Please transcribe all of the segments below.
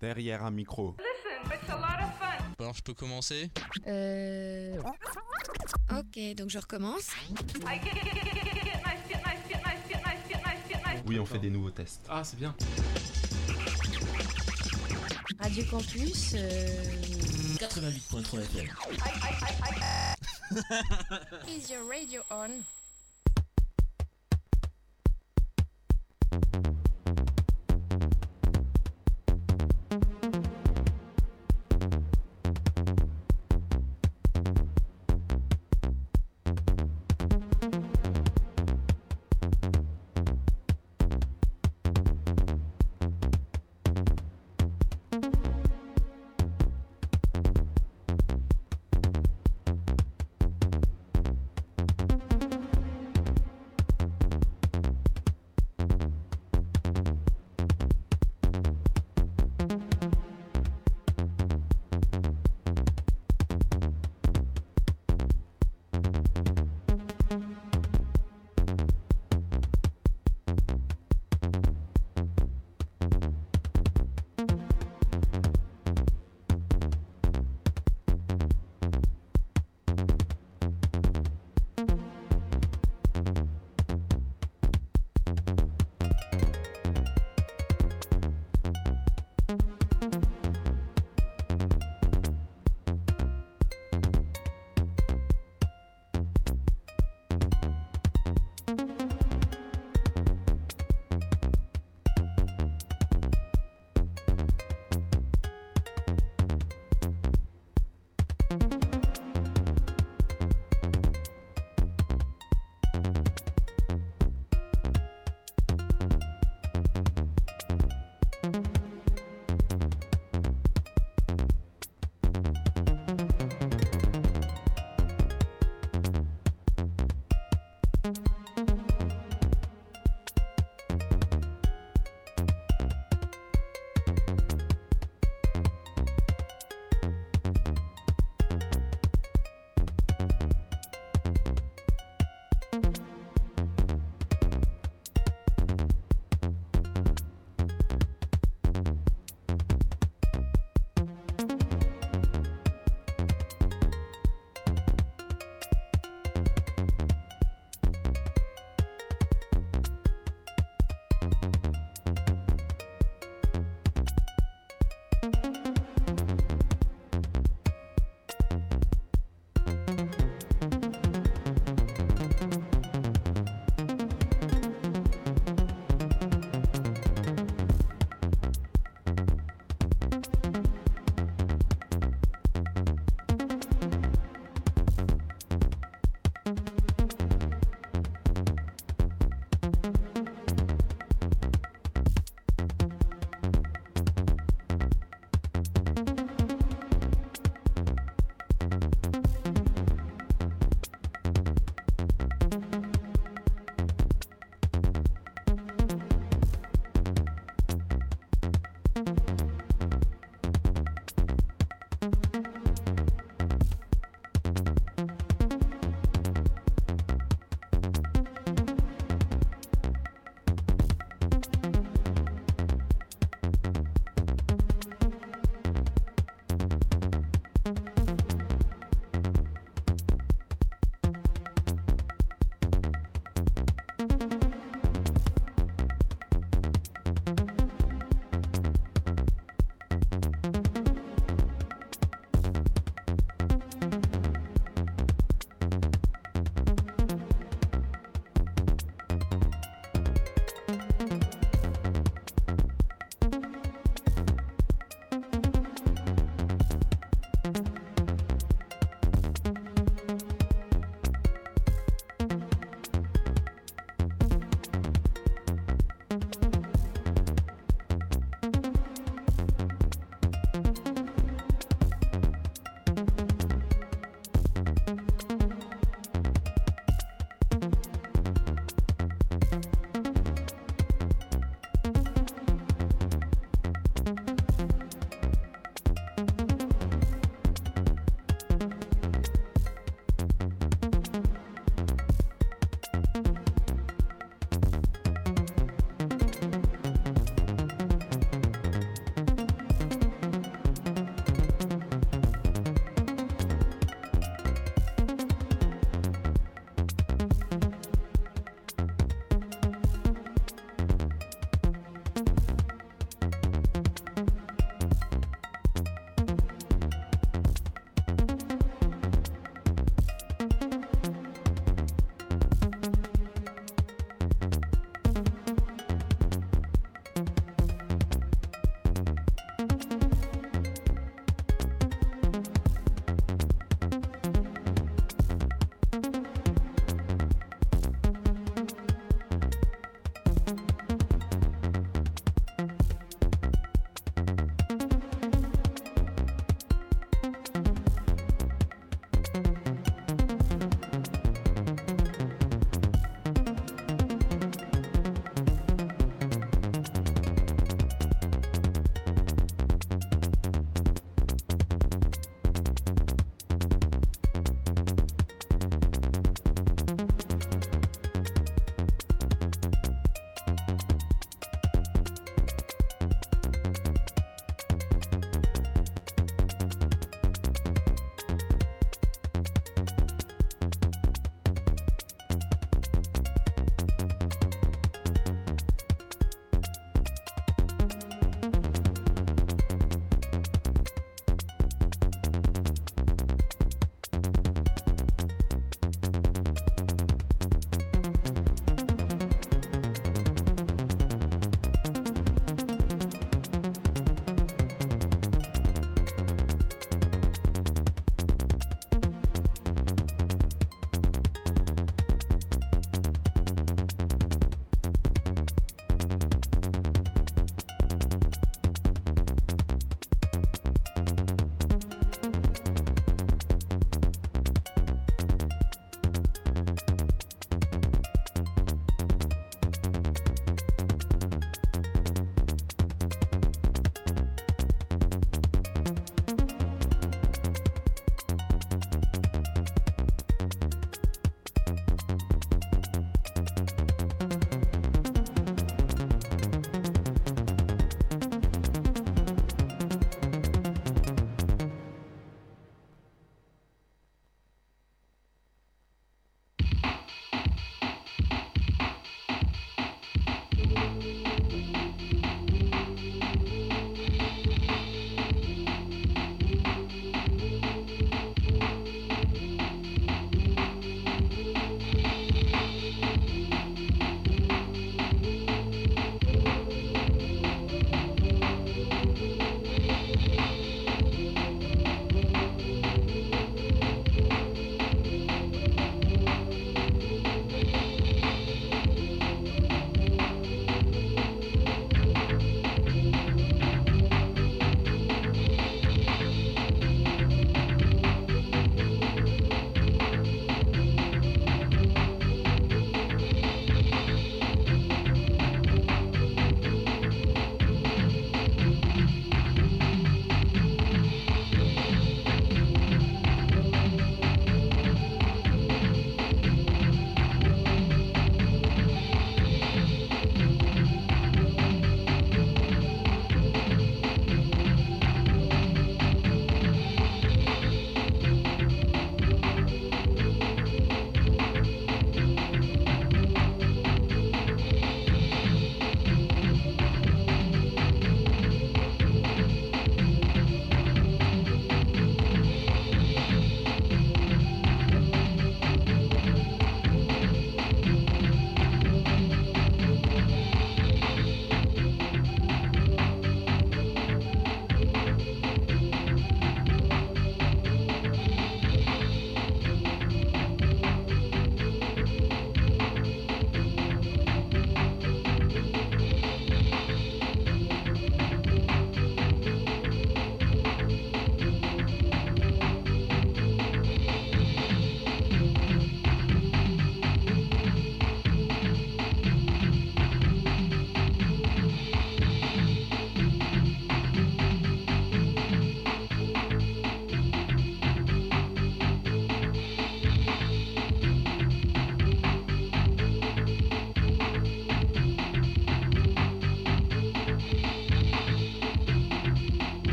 Derrière un micro. Alors je peux commencer Euh... Ok, donc je recommence. Oui, on fait des nouveaux tests. Ah, c'est bien. Radio Campus. Euh... 88.3 FM. Is your radio on? thank you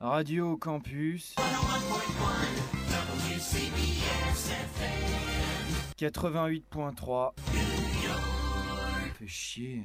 Radio Campus 88.3 Fait chier.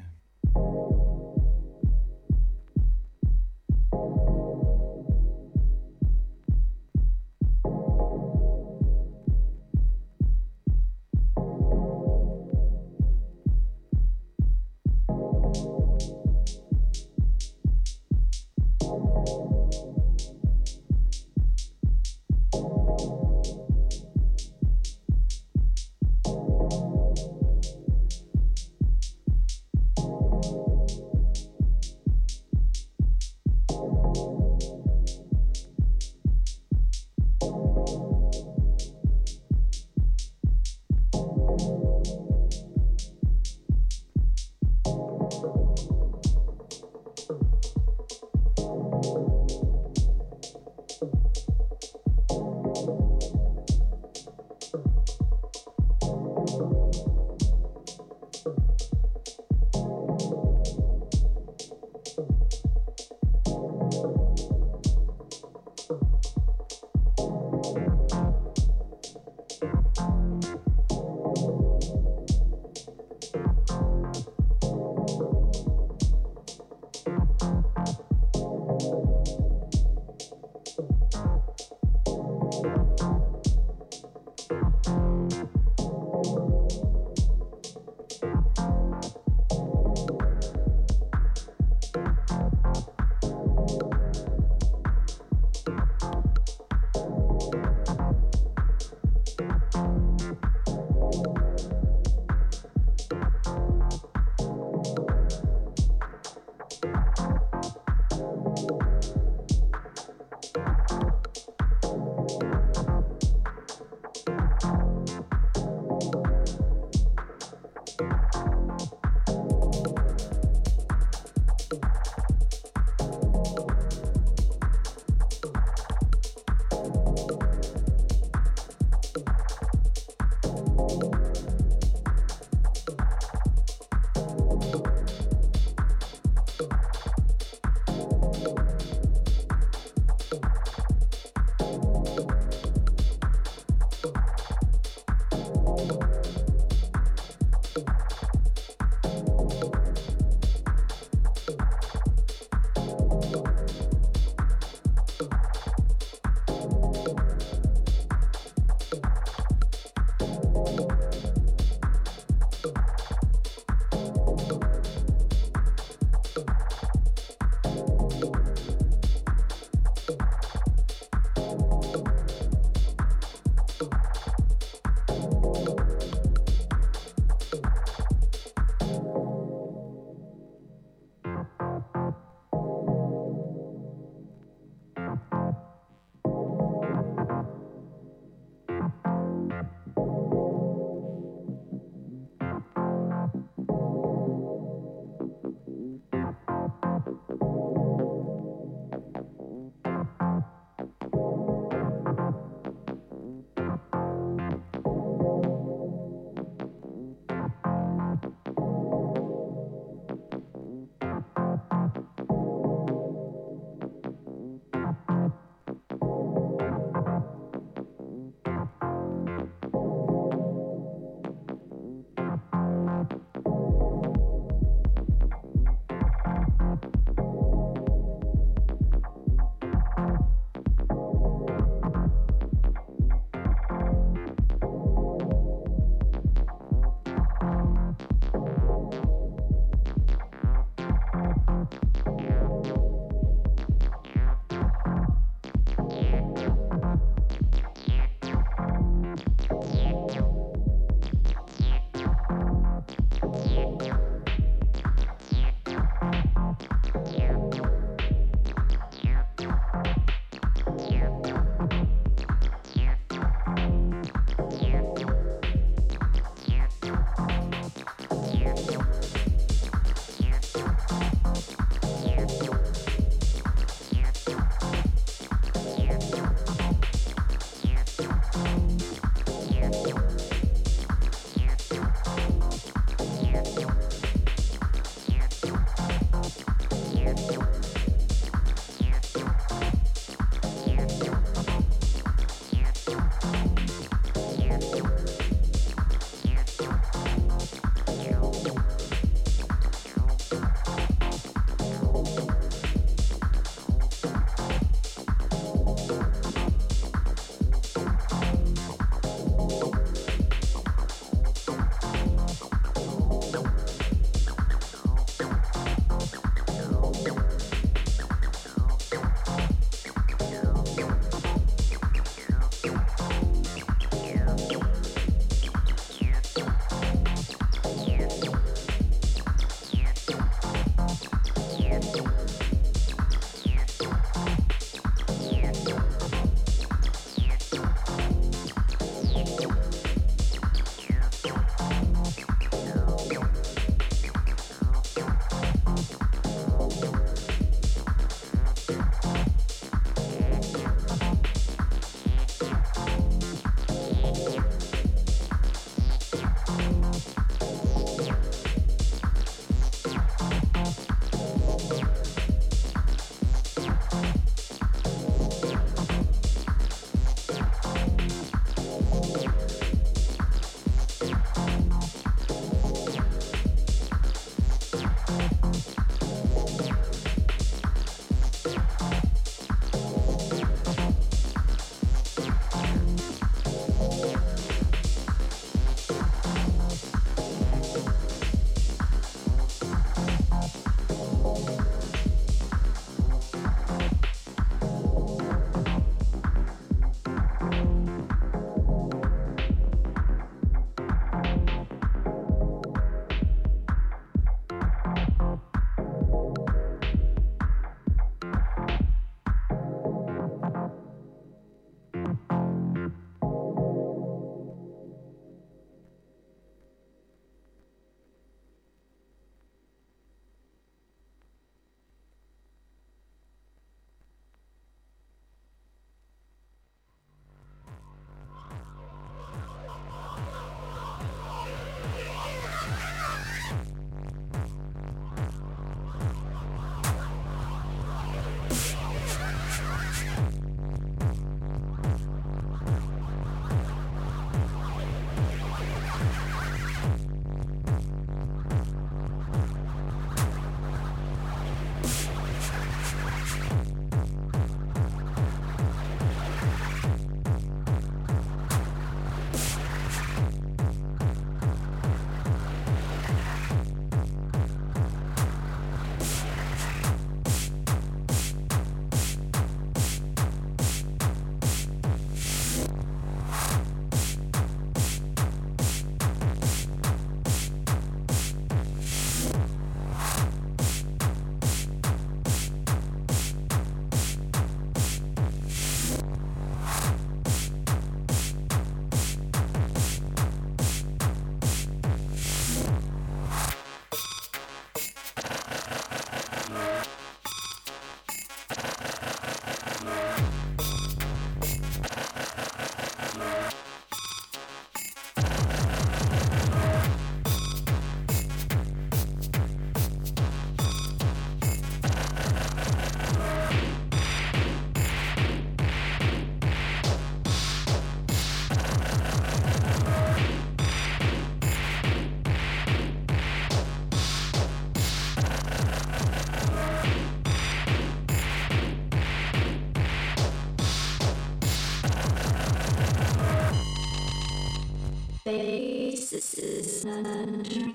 basis is under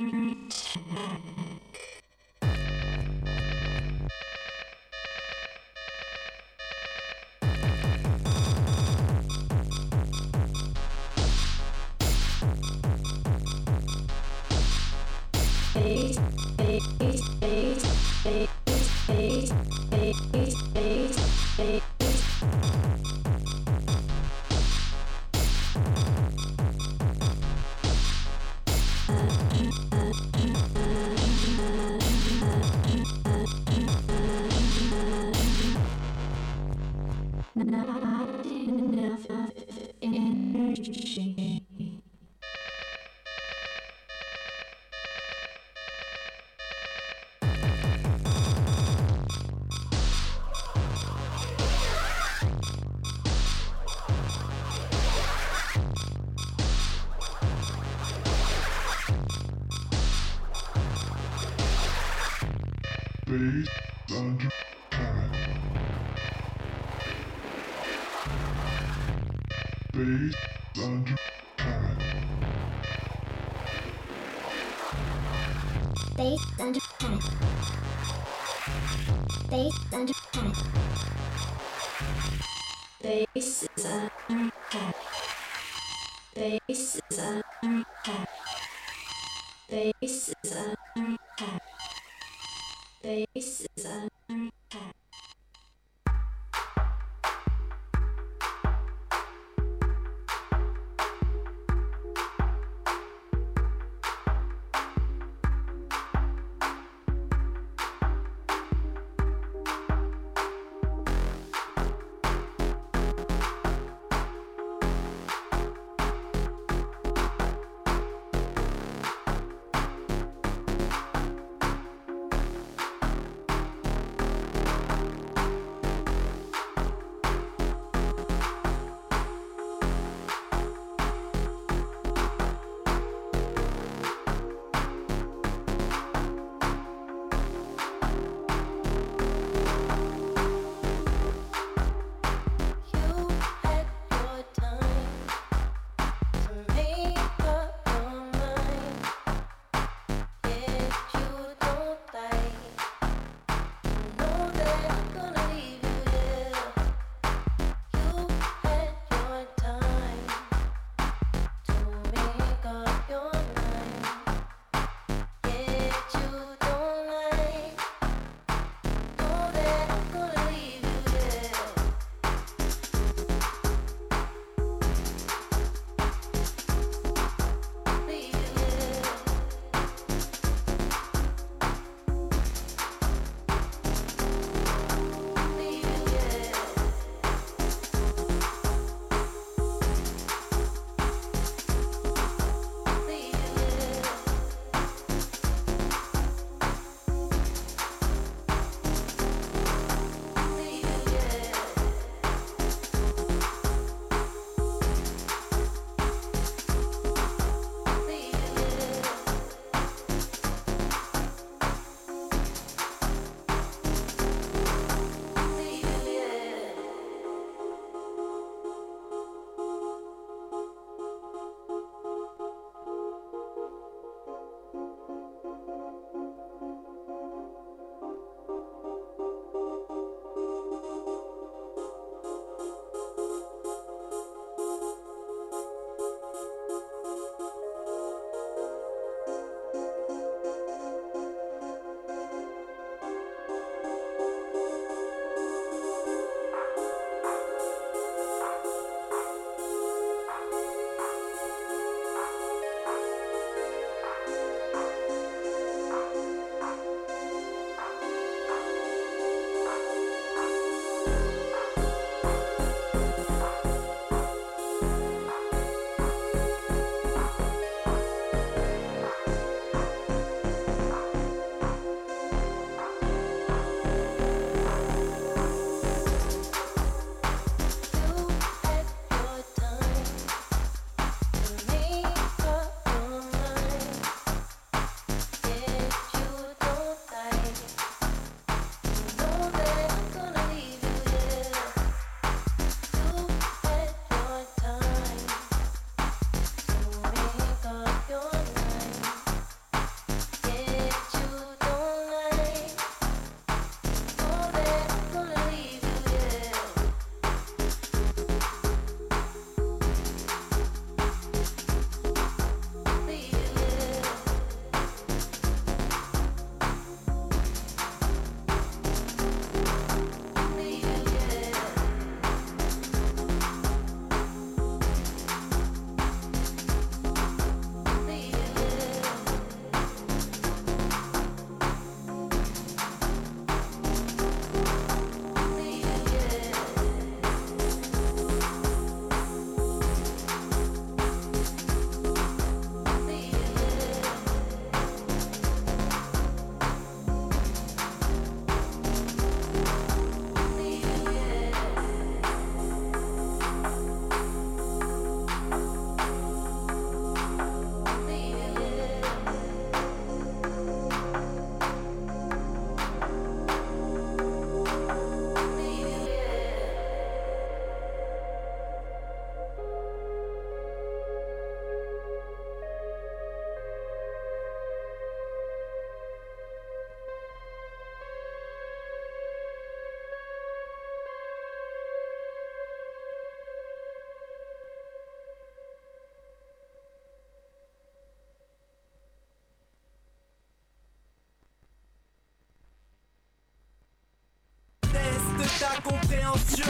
ta compréhension.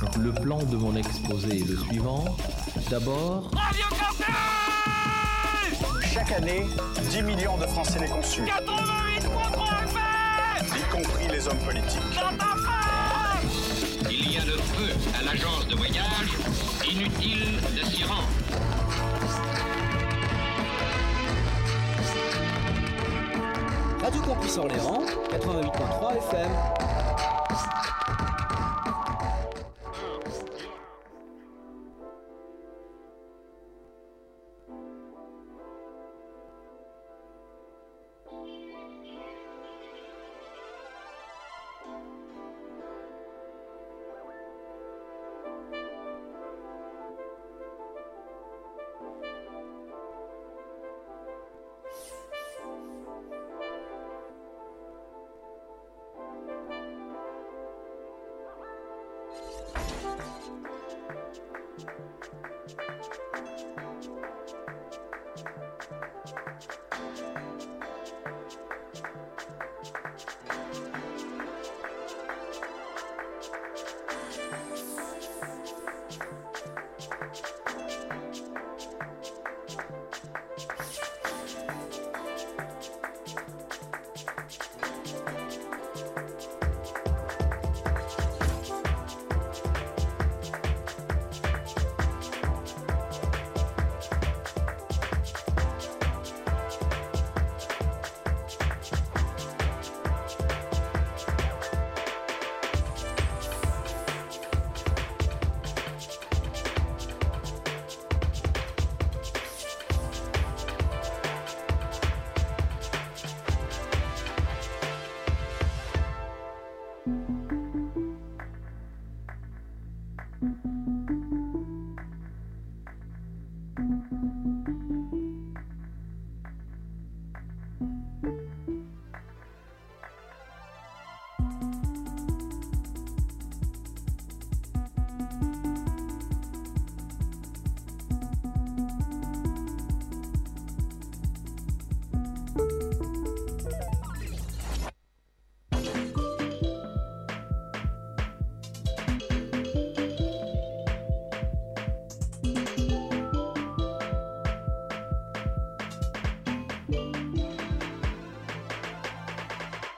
Donc le plan de mon exposé est le suivant. D'abord, Chaque année, 10 millions de Français les consultent. 88.3 Y compris les hommes politiques. Il y a le feu à l'agence de voyage. Inutile de s'y rendre. Radio Campus Orléans, 88.3 FM.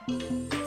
Música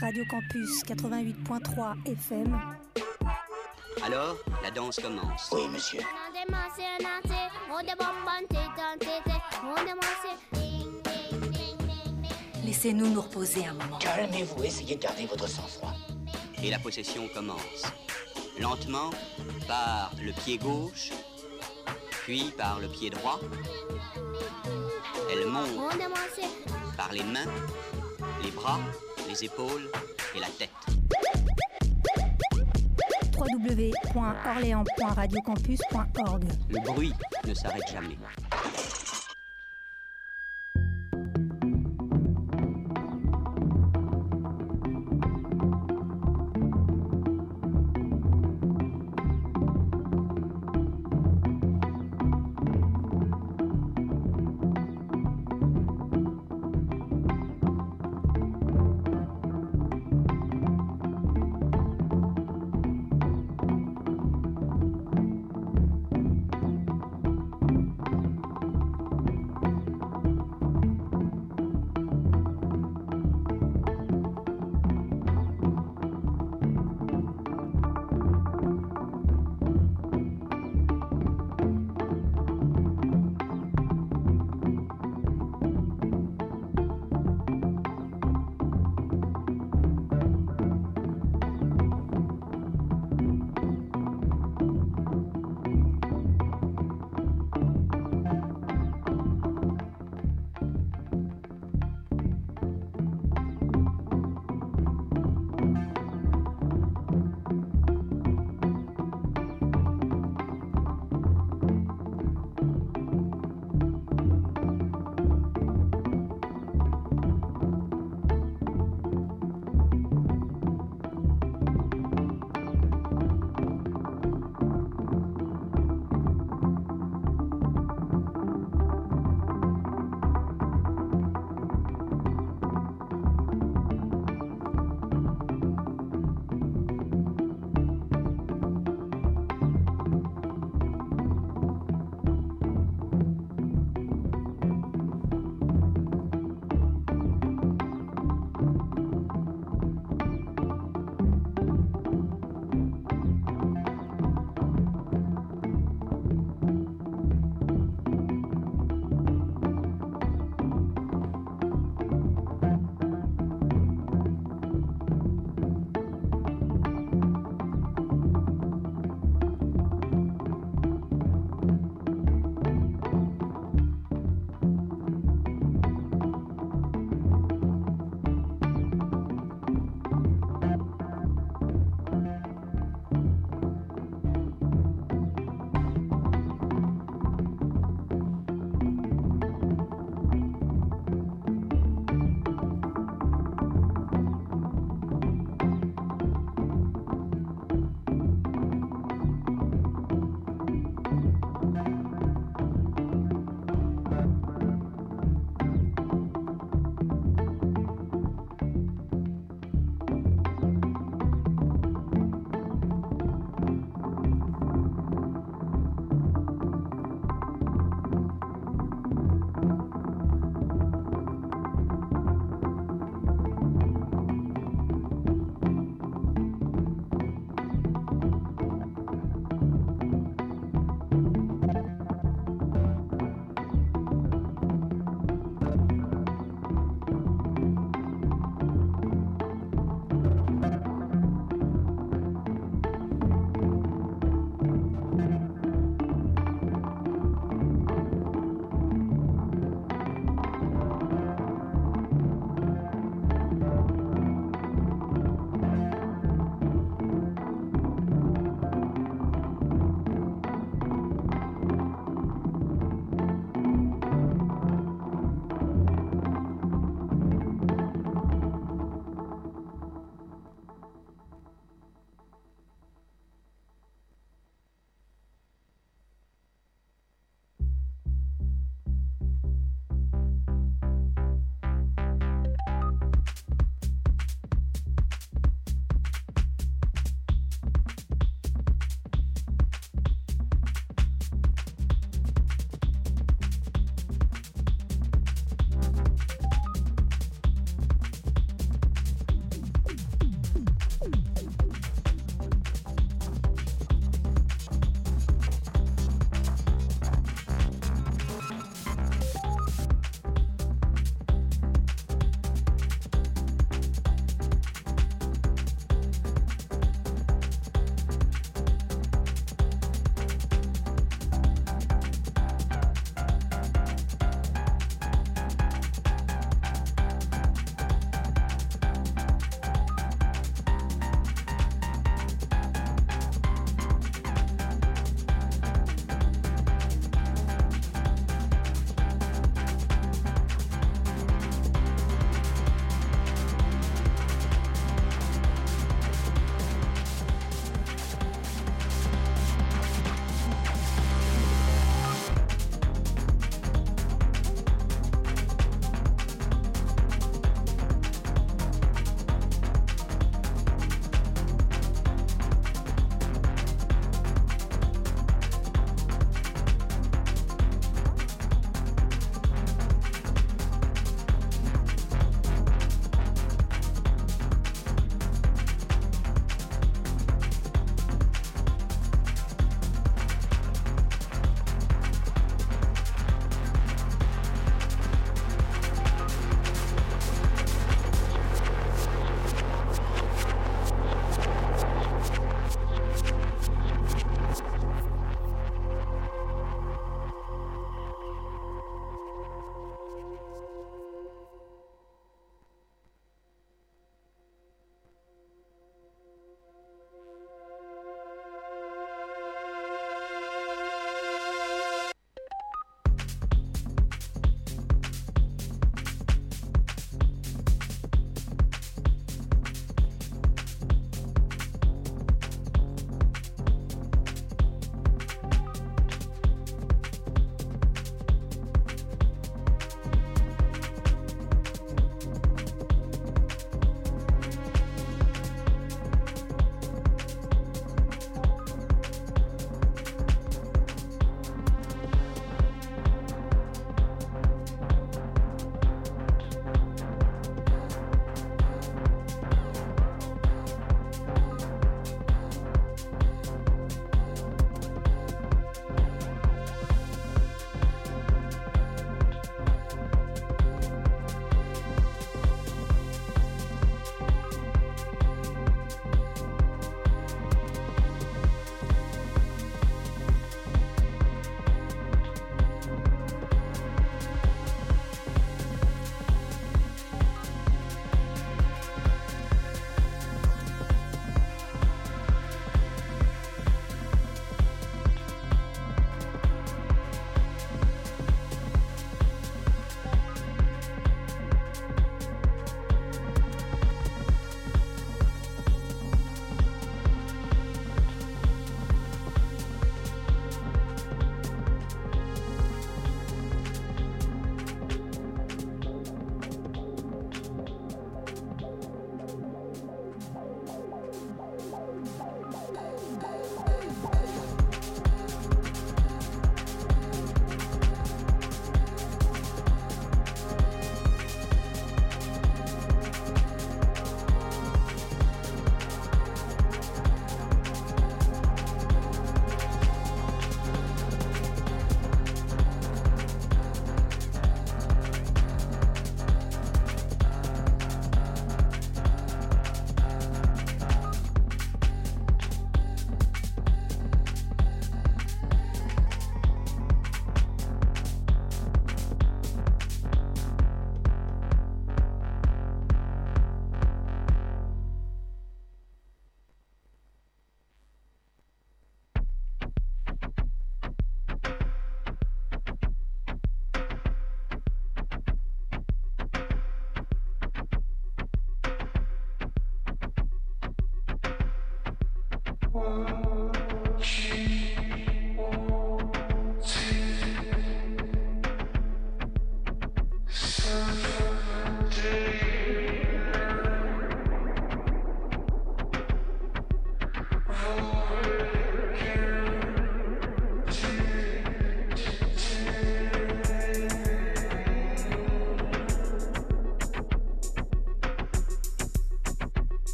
Radio Campus 88.3 FM. Alors, la danse commence. Oui, monsieur. Laissez-nous nous reposer un moment. Calmez-vous, essayez de garder votre sang-froid. Et la possession commence. Lentement, par le pied gauche, puis par le pied droit. Elle monte par les mains, les bras, les épaules et la tête. www.orléans.radiocampus.org Le bruit ne s'arrête jamais.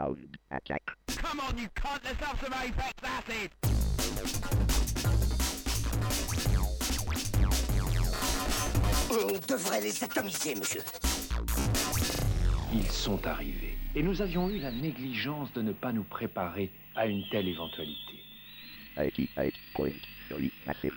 Sound Attack. Come on, you cunt, let's have some Apex Acid! On devrait les atomiser, monsieur. Ils sont arrivés. Et nous avions eu la négligence de ne pas nous préparer à une telle éventualité. 88.3 Massive.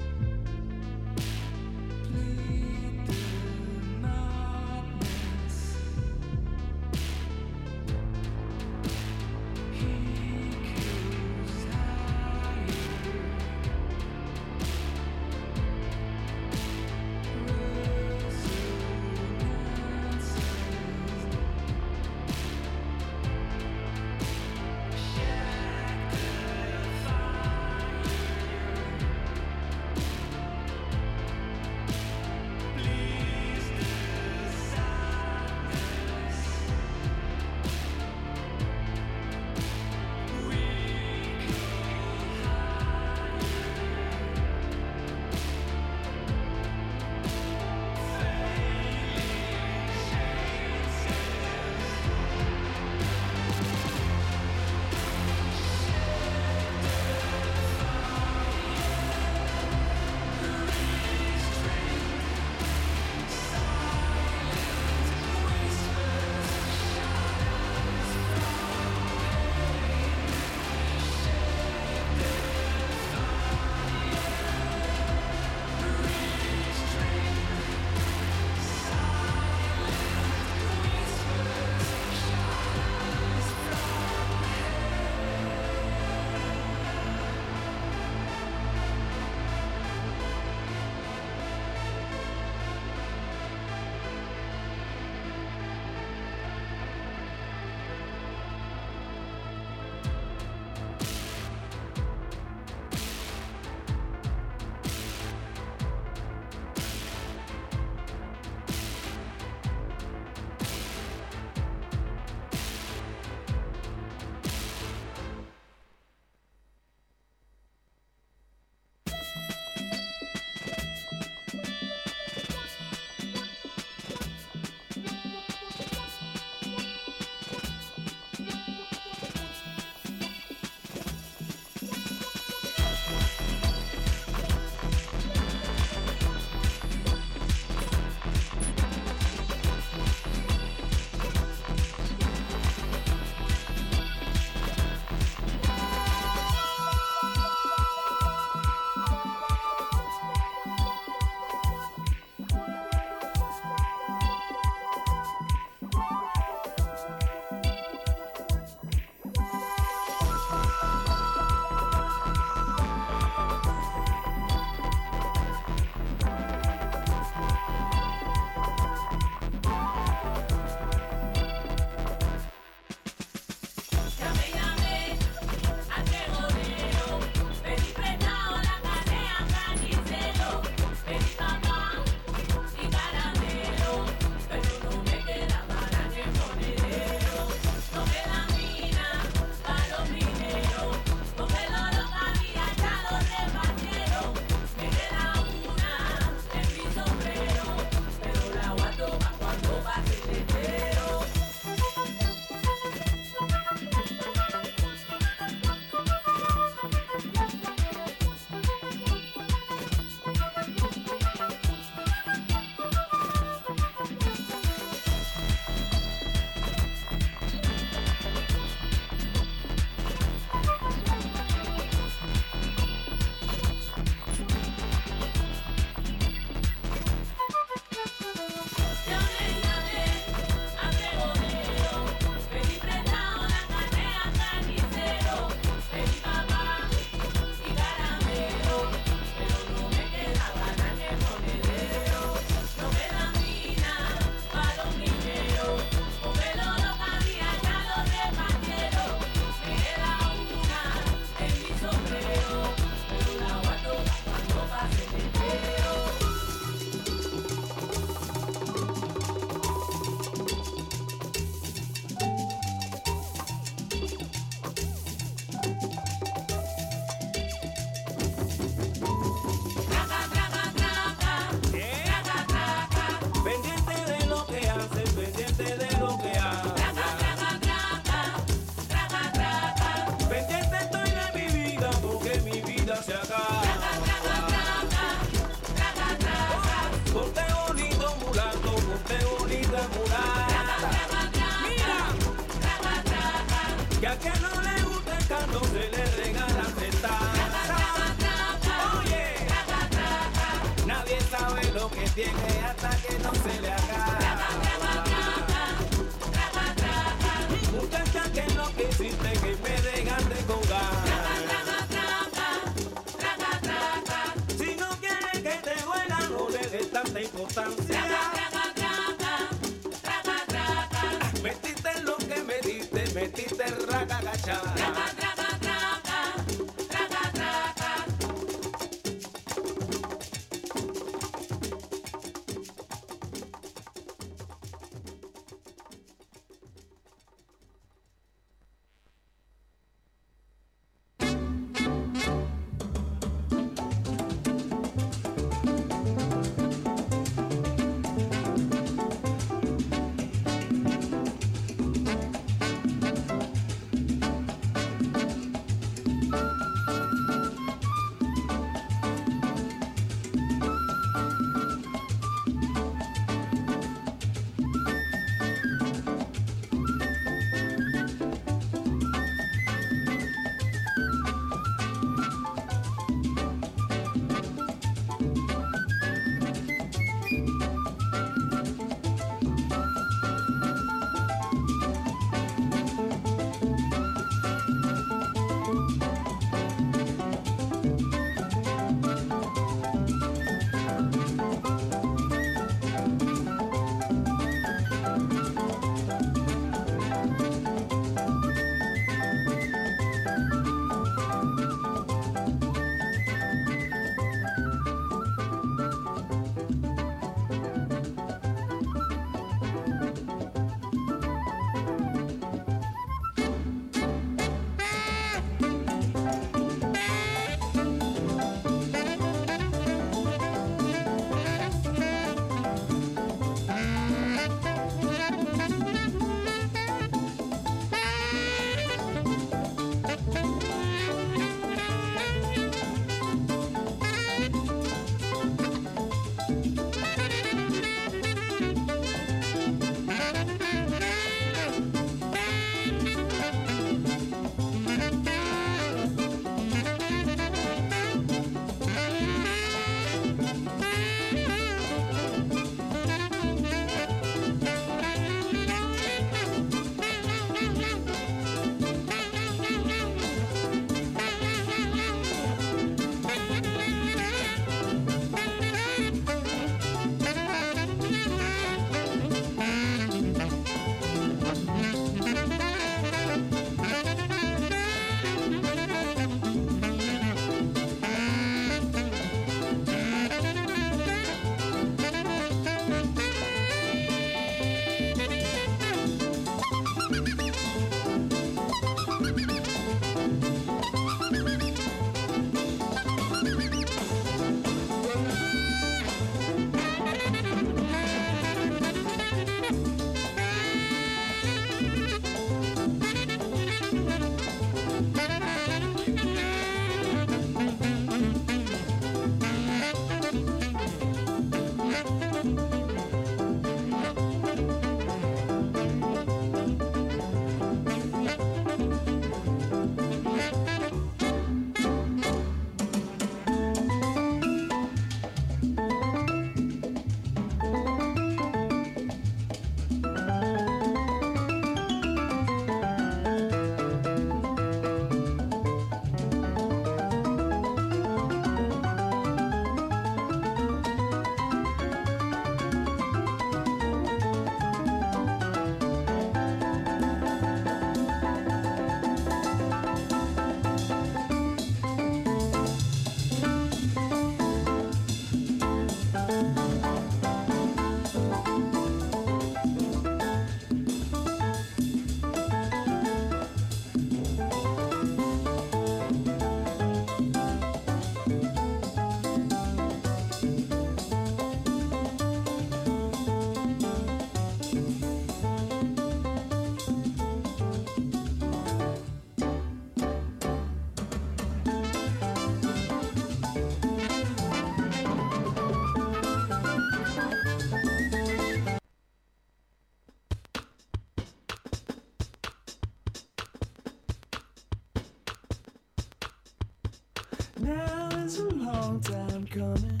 coming.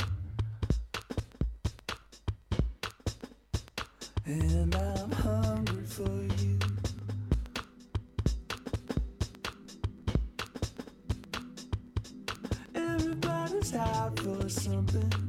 And I'm hungry for you. Everybody's out for something.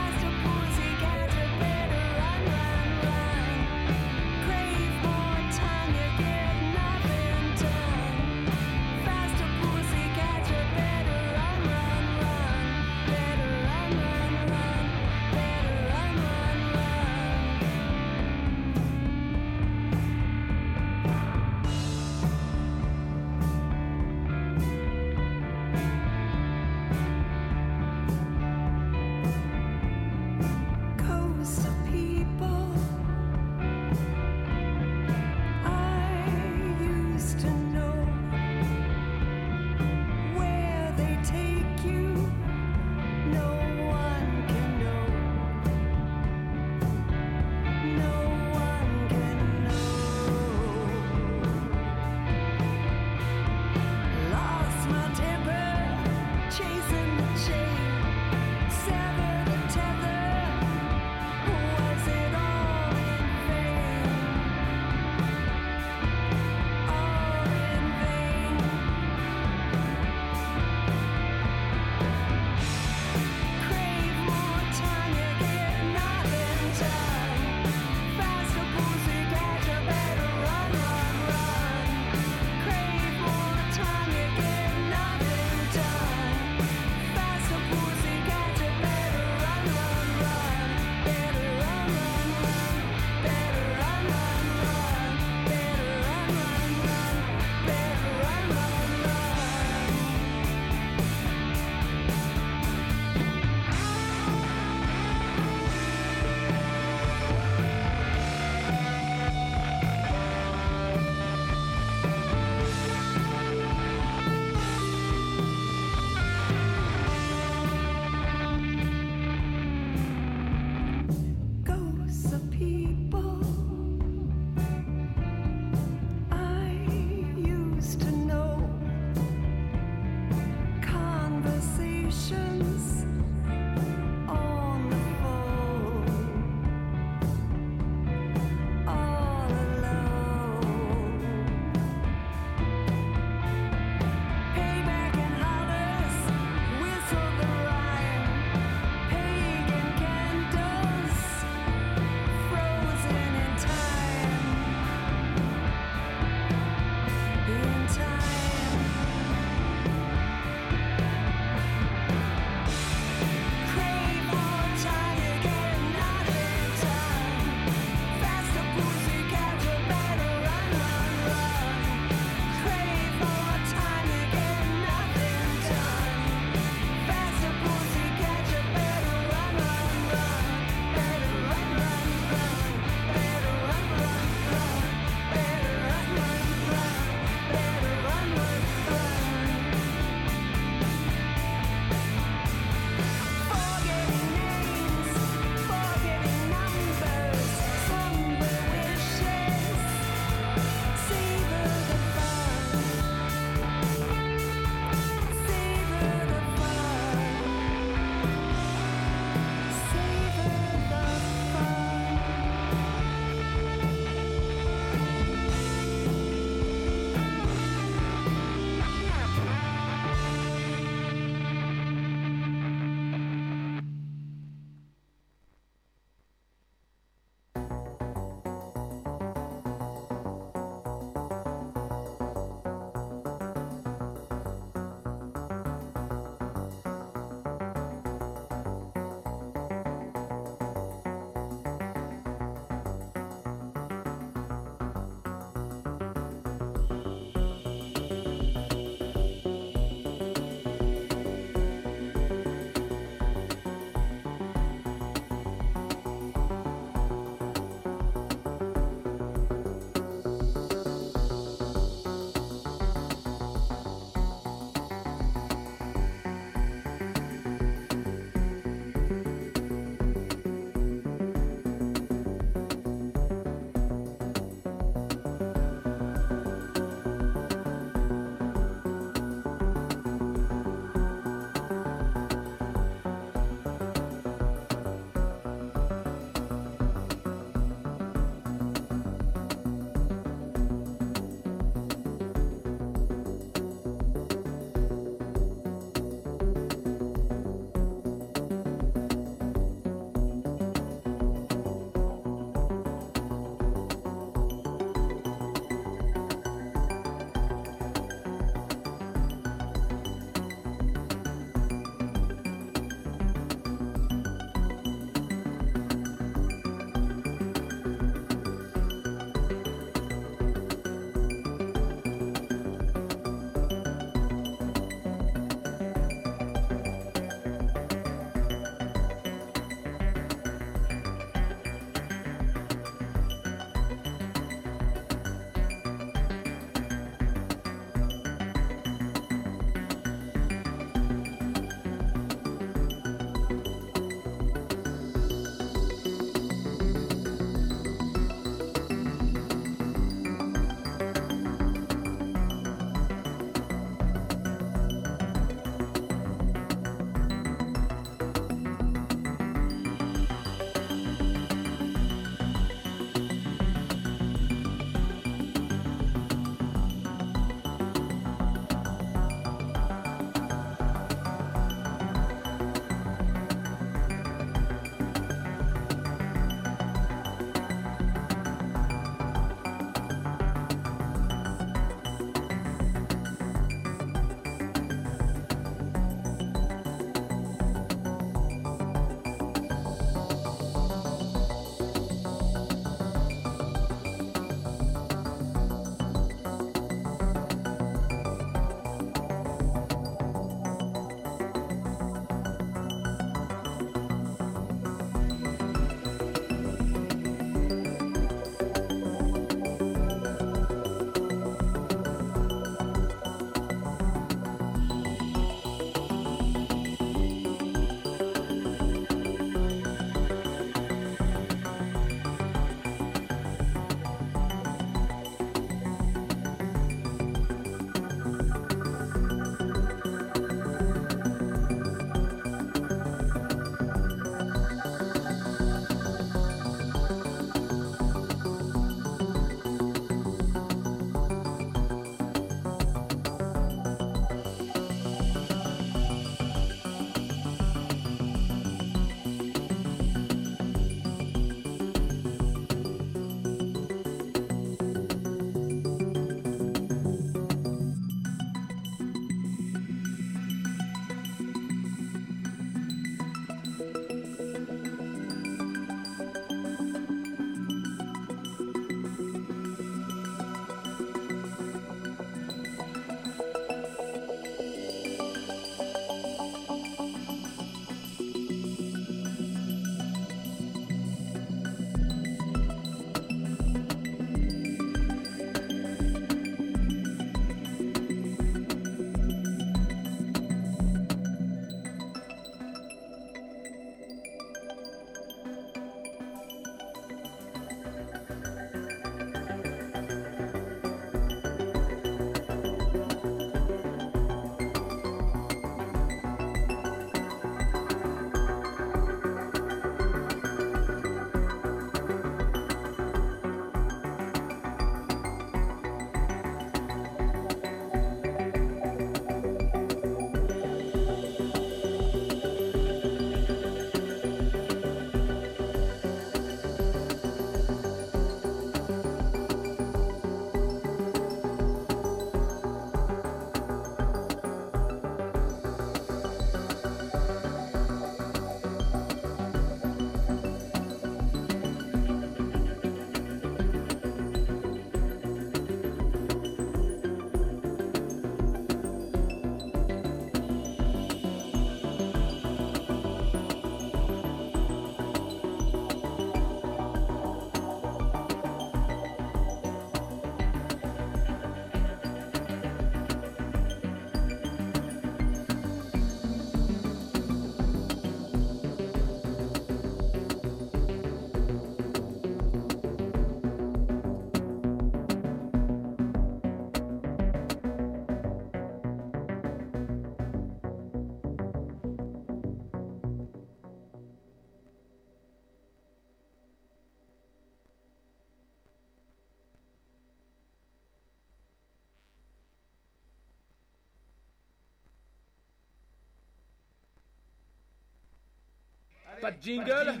Pas de jingle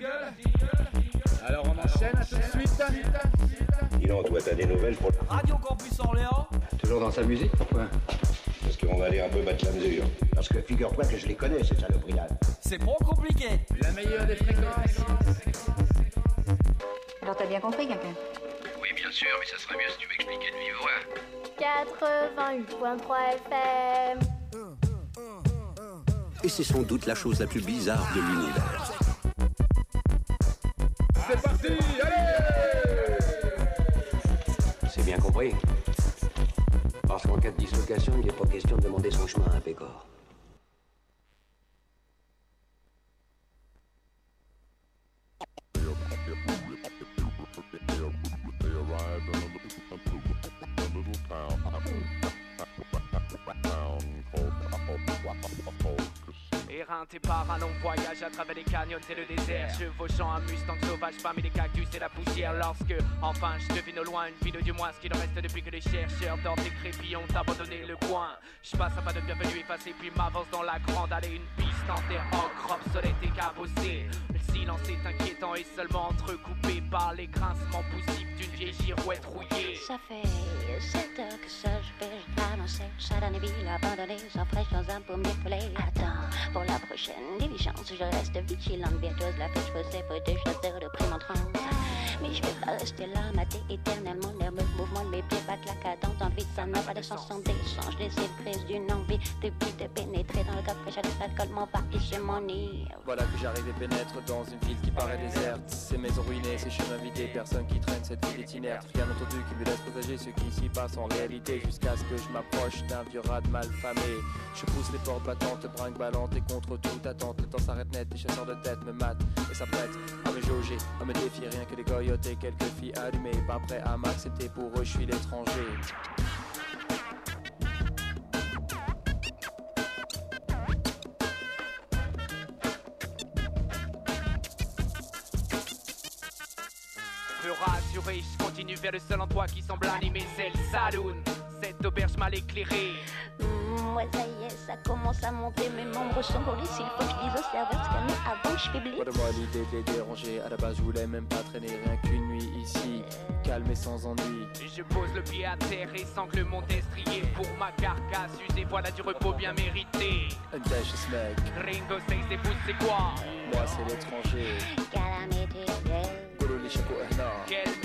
Alors on enchaîne, à tout de suite Il en doit des nouvelles pour Radio Campus Orléans Toujours dans sa musique Pourquoi Parce qu'on va aller un peu battre la mesure. Parce que figure-toi que je les connais, ces saloperies-là. C'est pas compliqué La meilleure des fréquences Alors t'as bien compris, quelqu'un? Oui, bien sûr, mais ça serait mieux si tu m'expliquais de vive voix. 88.3 FM. Et c'est sans doute la chose la plus bizarre de l'univers. Il n'est pas question de demander son chemin à Pécor. Un long voyage à travers les canyons et le désert. Chevauchant un mustang sauvage parmi les cactus et la poussière. Lorsque enfin je devine au loin une ville du moins ce qu'il en reste depuis que les chercheurs dans des crépits ont abandonné le coin. Je passe un pas de bienvenue effacé puis m'avance dans la grande allée. Une piste en terre ocre obsolète et cabossée Le silence est inquiétant et seulement entrecoupé par les grincements poussifs d'une vieille girouette rouillée. Ça fait 7 heures que ça je vais annoncer Chaque ville abandonnée, sans fraîche dans un pommier collé Attends, pour la prochaine diligence Je reste vigilante, virtuose, la fête je faisais pour des chasseurs de prime en transe Mais je vais pas rester là, mater éternellement Nerveux mouvement de mes pieds, battre la cadence Envie, ça n'a pas de sens. Sans d'échange Des prises d'une envie depuis de pénétrer. Dans le corps fraîche de l'alcool m'envahit chez mon nid Voilà que j'arrive et pénètre dans une ville qui paraît déserte. Ces maisons ruinées, ces chemins vidés, personne qui traîne cette ville est inerte. Rien entendu qui me laisse présager ce qui s'y passe en réalité Jusqu'à ce que je m'approche d'un vieux rat mal famé. Je pousse les portes battantes, brinque ballante et contre toute attente. Le temps s'arrête net, les chasseurs de tête me matent et s'apprêtent à me jauger, à me défier. Rien que des et quelques filles allumées Pas prêt à m'accepter, pour eux je suis l'étranger Peu rassuré, je continue vers le seul endroit qui semble animé, c'est le saloon. Cette auberge mal éclairée moi ça y est, ça commence à monter, mes membres sont brûlés, s'il faut que je dise au serveur scanner avant que je publie. Pas moi l'idée de les déranger, à la base je voulais même pas traîner rien qu'une nuit ici, calme et sans ennui. Je pose le pied à terre et sangle mon destrier pour ma carcasse usée, voilà du repos bien mérité. Un mec. Ringo Stays et vous c'est quoi? Moi c'est l'étranger. Calamity Day.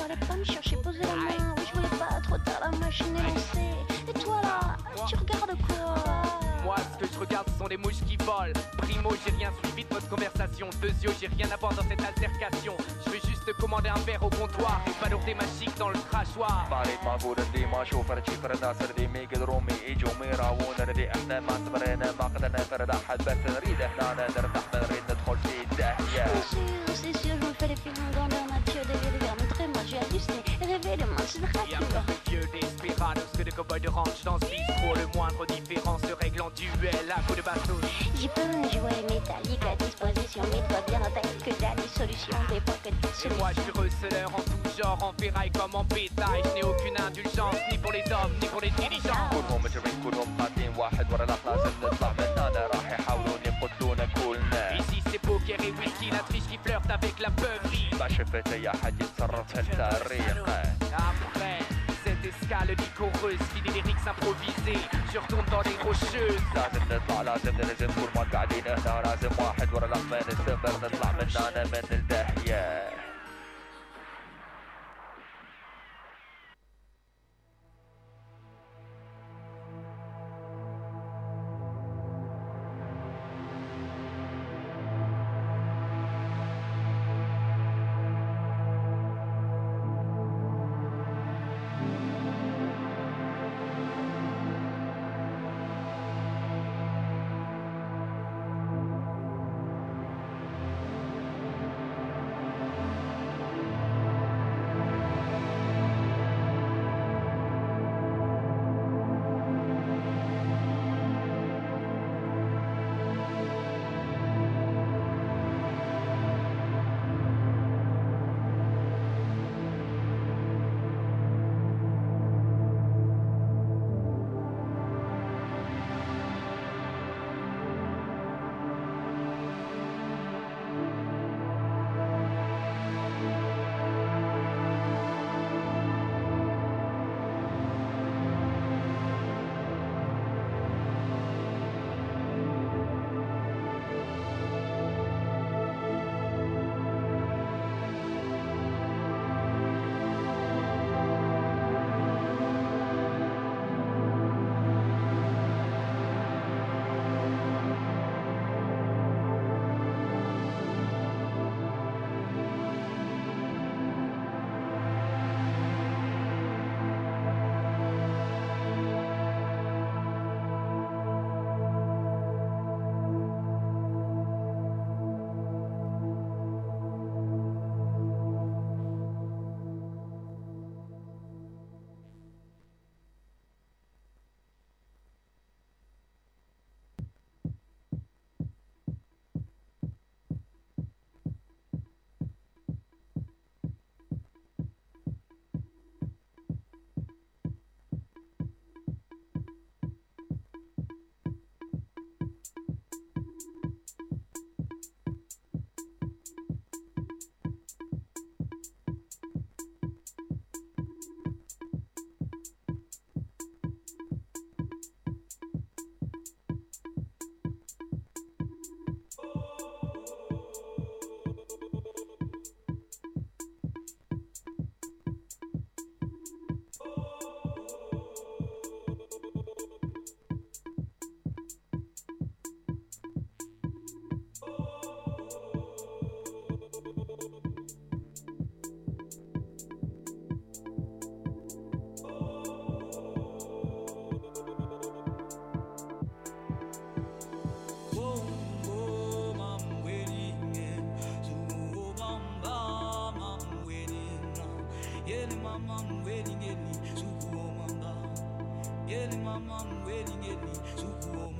fallait pas me chercher, poser la main. Je voulais pas trop tard, la machine est. Et toi là, tu regardes quoi? Moi, ce que je regarde, ce sont les mouches qui volent. Primo, j'ai rien suivi de votre conversation. Deux yeux, j'ai rien à voir dans cette altercation. Je vais juste commander un verre au comptoir et balourder ma chic dans le crachoir. De. C'est sûr, je me fais les films dans de minces Y'a dracula. plus vieux desperados que de cowboys de ranch dans ce bistrot. Le moindre différent se règle en duel à coups de bastos. J'ai pas un jouet métallique à disposition, mais toi bien en tête que t'as des solutions, des fois que des Et moi, je suis receleur en tout genre, en ferraille comme en bétail. Je n'ai aucune indulgence, ni pour les hommes, ni pour les diligences. كلهم مجرمين كلهم قاتلين واحد ورا الاخر لازم نطلع من هنا راح يحاولون يقتلونا كلنا Ici, c'est poker et whisky, la triche qui flirte avec la beuverie. ما شفت اي احد يتصرف في الطريق Après cette escale licoreuse, finie les lyrics improvisés, je retourne dans les rocheuses. لازم نطلع لازم نلزم طول ما قاعدين هنا لازم واحد ورا الآخر ما نستمر نطلع من هنا من الداهيه Gelin mamam veli gelin suku omanda Gelin mamam veli gelin suku oh,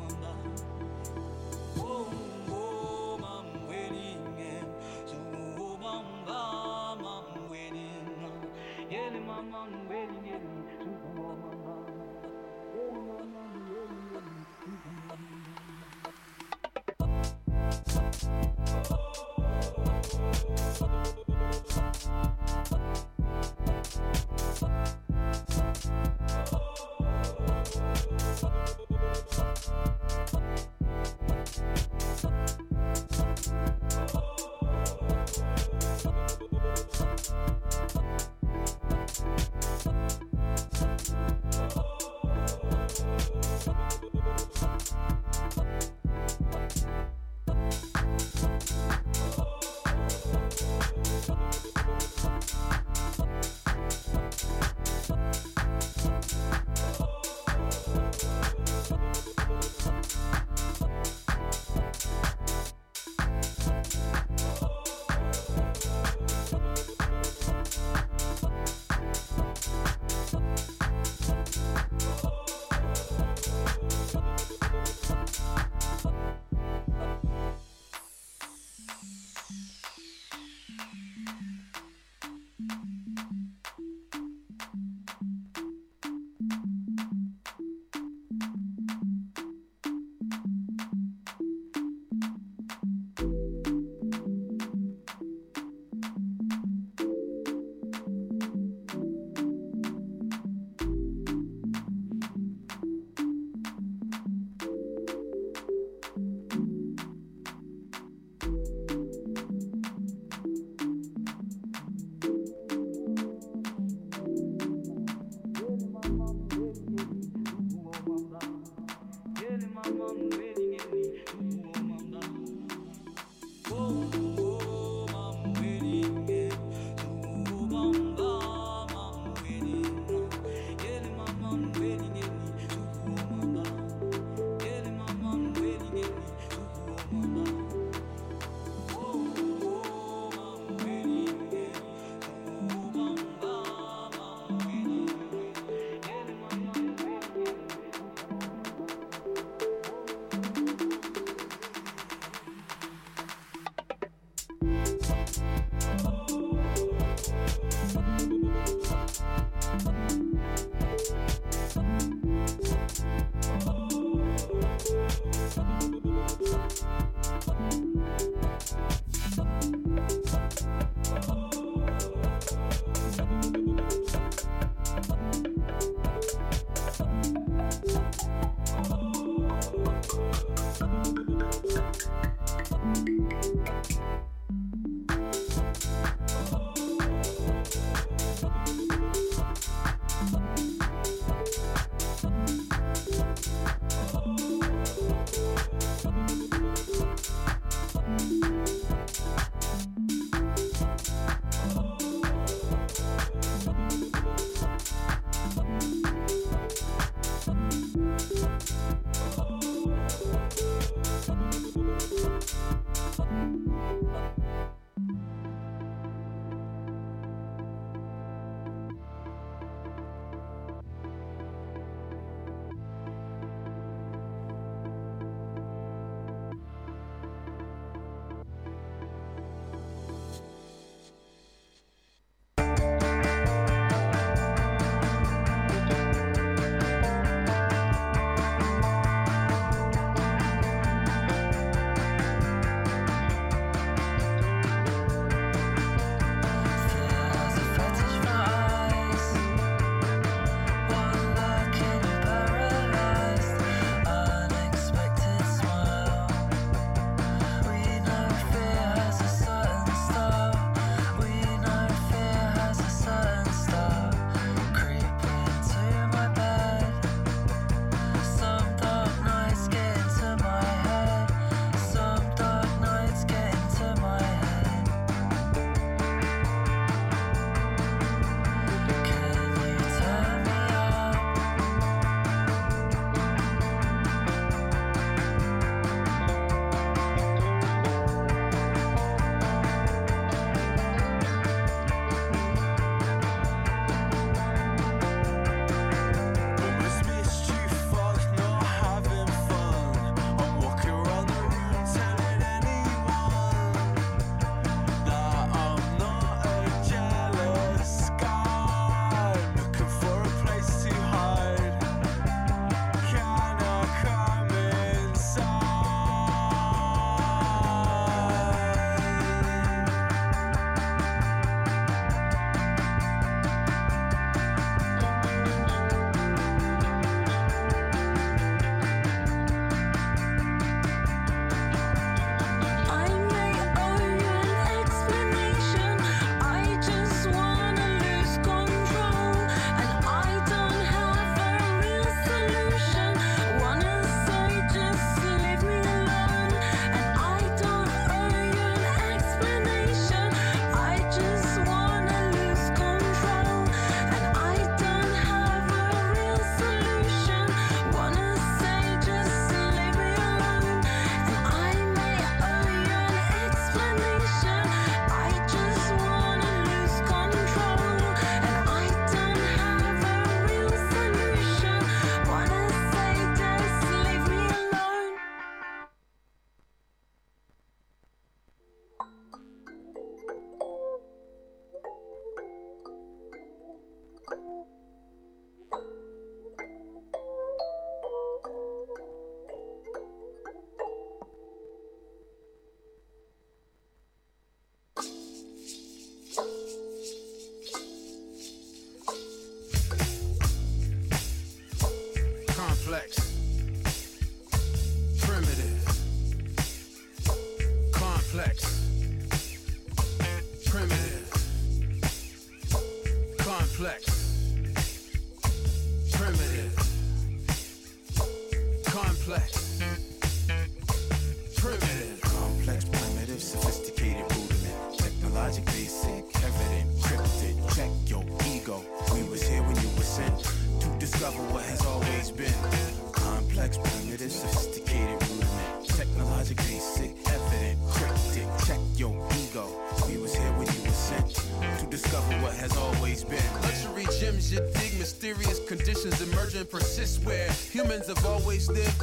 This.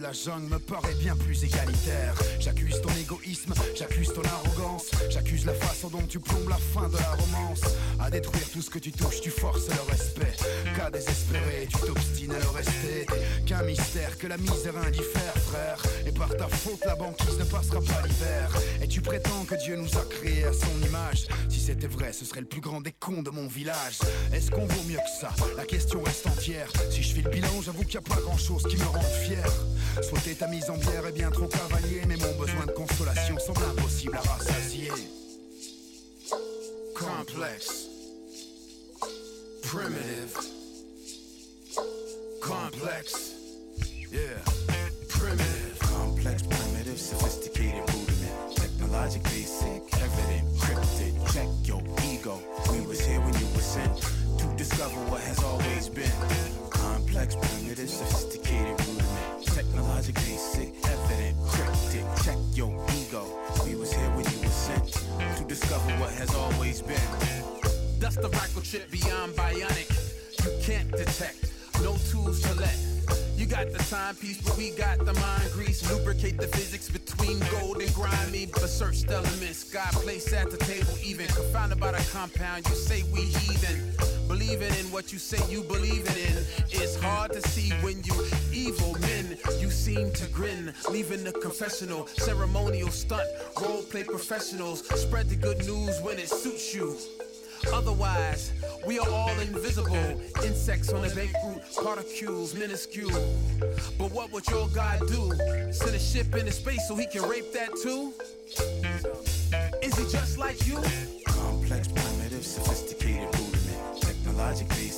la jungle me paraît bien plus égalitaire. J'accuse ton égoïsme, j'accuse ton arrogance, j'accuse la façon dont tu plombes la fin de la romance. À détruire tout ce que tu touches, tu forces le respect. Qu'à désespérer, tu t'obstines à le rester. Qu'un mystère, que la misère indiffère, frère. Et par ta faute, la banquise ne passera pas l'hiver. Et tu prétends que Dieu nous a créés à son image. Si c'était vrai, ce serait le plus grand des cons de mon village. Est-ce qu'on vaut mieux que ça? La question reste entière. Si je fais le bilan, j'avoue qu'il n'y a pas grand chose qui me rende fier. Souhaiter ta mise en bière est bien trop cavalier, mais mon besoin de consolation semble impossible à rassasier. Complexe. Primitive. professional, ceremonial stunt, role play professionals. Spread the good news when it suits you. Otherwise, we are all invisible. Insects on a grapefruit, particles minuscule. But what would your God do? Send a ship into space so he can rape that too? Is he just like you? Complex, primitive, sophisticated, rudiment, technologically.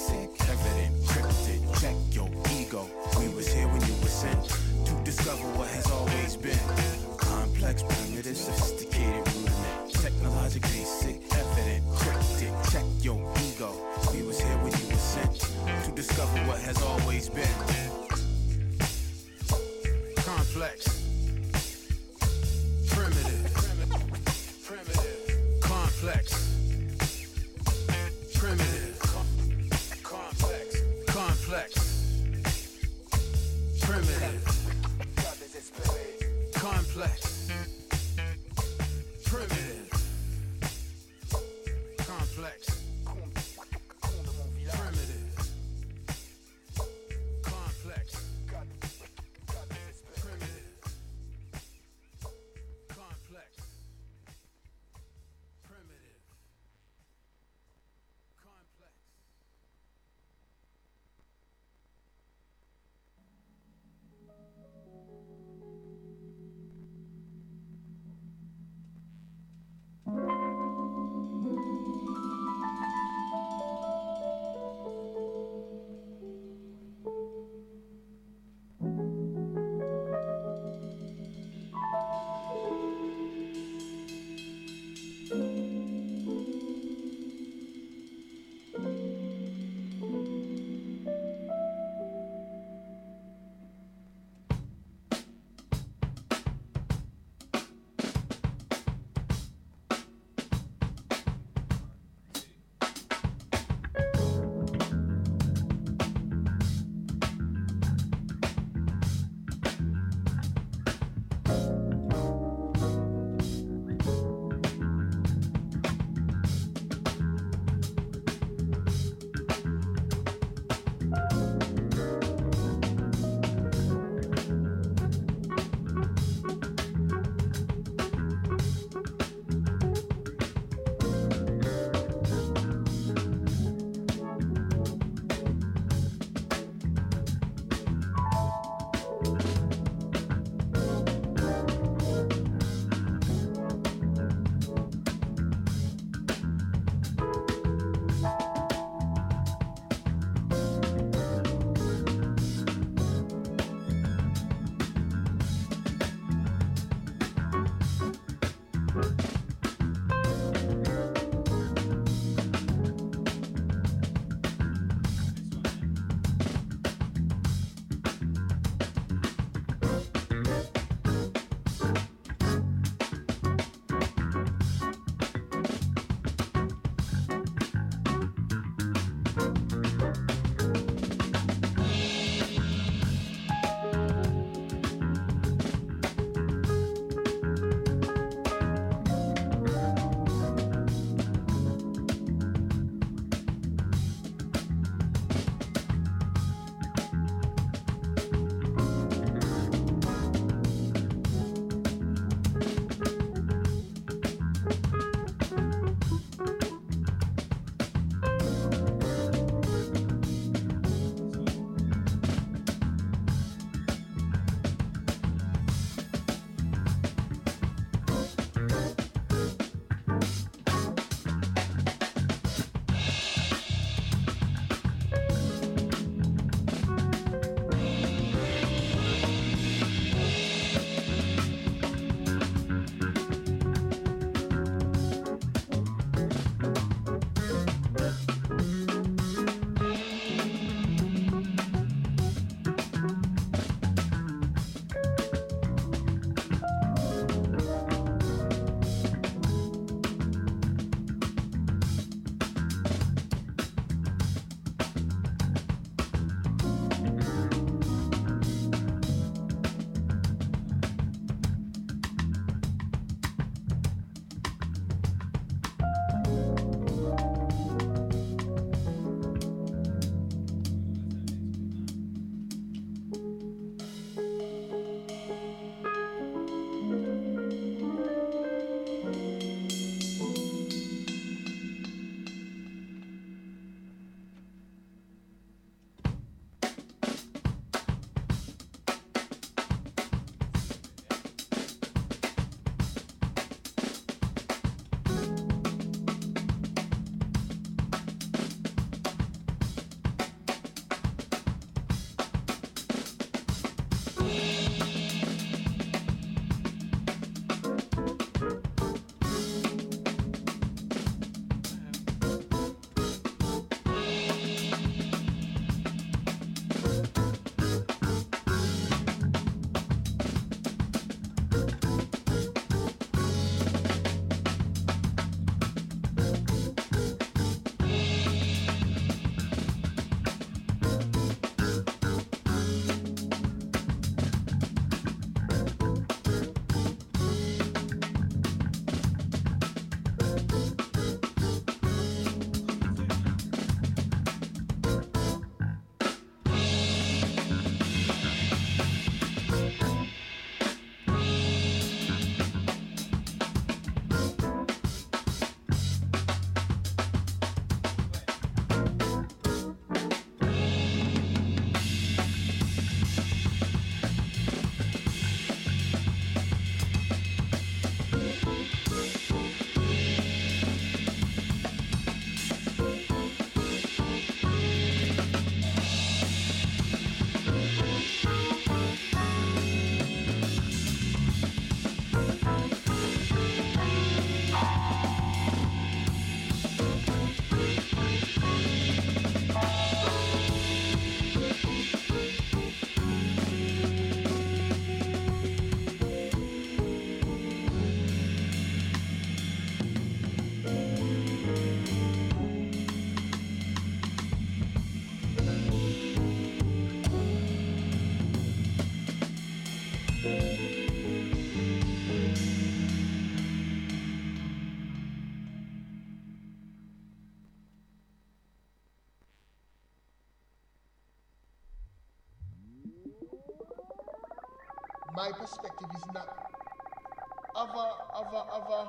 Of a,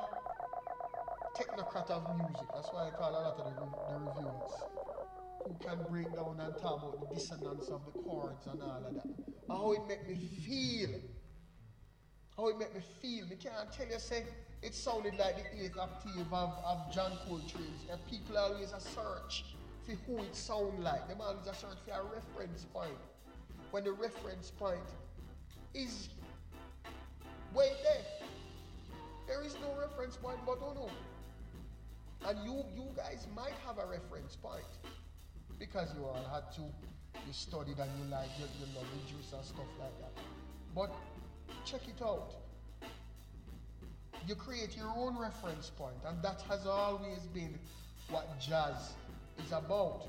a technocrat of music. That's why I call a lot of the, the reviewers who can break down and talk about the dissonance of the chords and all of that. How it make me feel. How it make me feel. Me can't tell you, say, it sounded like the eighth octave of, of John Coltrane's. And people always a search for who it sound like. Them always a search for a reference point. When the reference point is way there. There is no reference point but oh no. And you you guys might have a reference point because you all had to you studied and you like you, you love juice and stuff like that. But check it out. You create your own reference point, and that has always been what jazz is about.